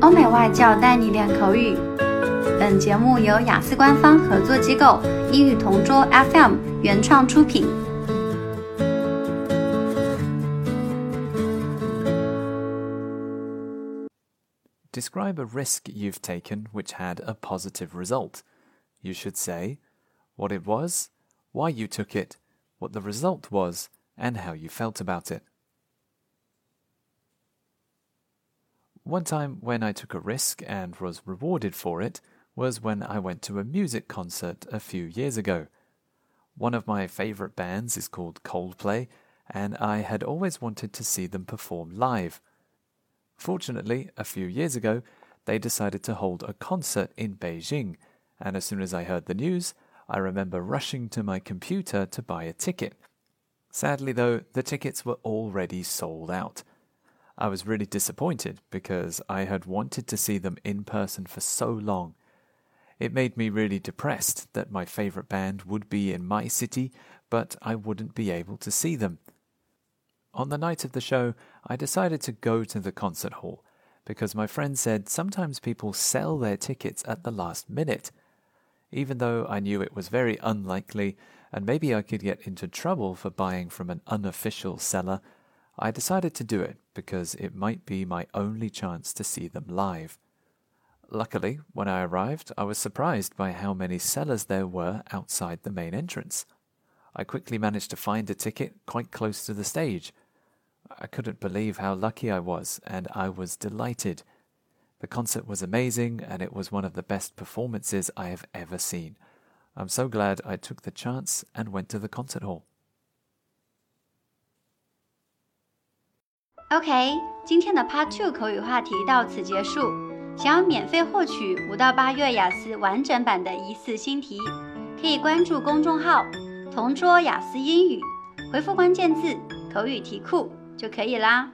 欧美外教带你练口语。本节目由雅思官方合作机构英语同桌 FM 原创出品。Describe a risk you've taken which had a positive result. You should say what it was, why you took it, what the result was, and how you felt about it. One time when I took a risk and was rewarded for it was when I went to a music concert a few years ago. One of my favorite bands is called Coldplay, and I had always wanted to see them perform live. Fortunately, a few years ago, they decided to hold a concert in Beijing, and as soon as I heard the news, I remember rushing to my computer to buy a ticket. Sadly, though, the tickets were already sold out. I was really disappointed because I had wanted to see them in person for so long. It made me really depressed that my favorite band would be in my city, but I wouldn't be able to see them. On the night of the show, I decided to go to the concert hall because my friend said sometimes people sell their tickets at the last minute. Even though I knew it was very unlikely and maybe I could get into trouble for buying from an unofficial seller, I decided to do it because it might be my only chance to see them live. Luckily, when I arrived, I was surprised by how many sellers there were outside the main entrance. I quickly managed to find a ticket quite close to the stage. I couldn't believe how lucky I was, and I was delighted. The concert was amazing, and it was one of the best performances I have ever seen. I'm so glad I took the chance and went to the concert hall. OK，今天的 Part Two 口语话题到此结束。想要免费获取五到八月雅思完整版的一次新题，可以关注公众号“同桌雅思英语”，回复关键字“口语题库”就可以啦。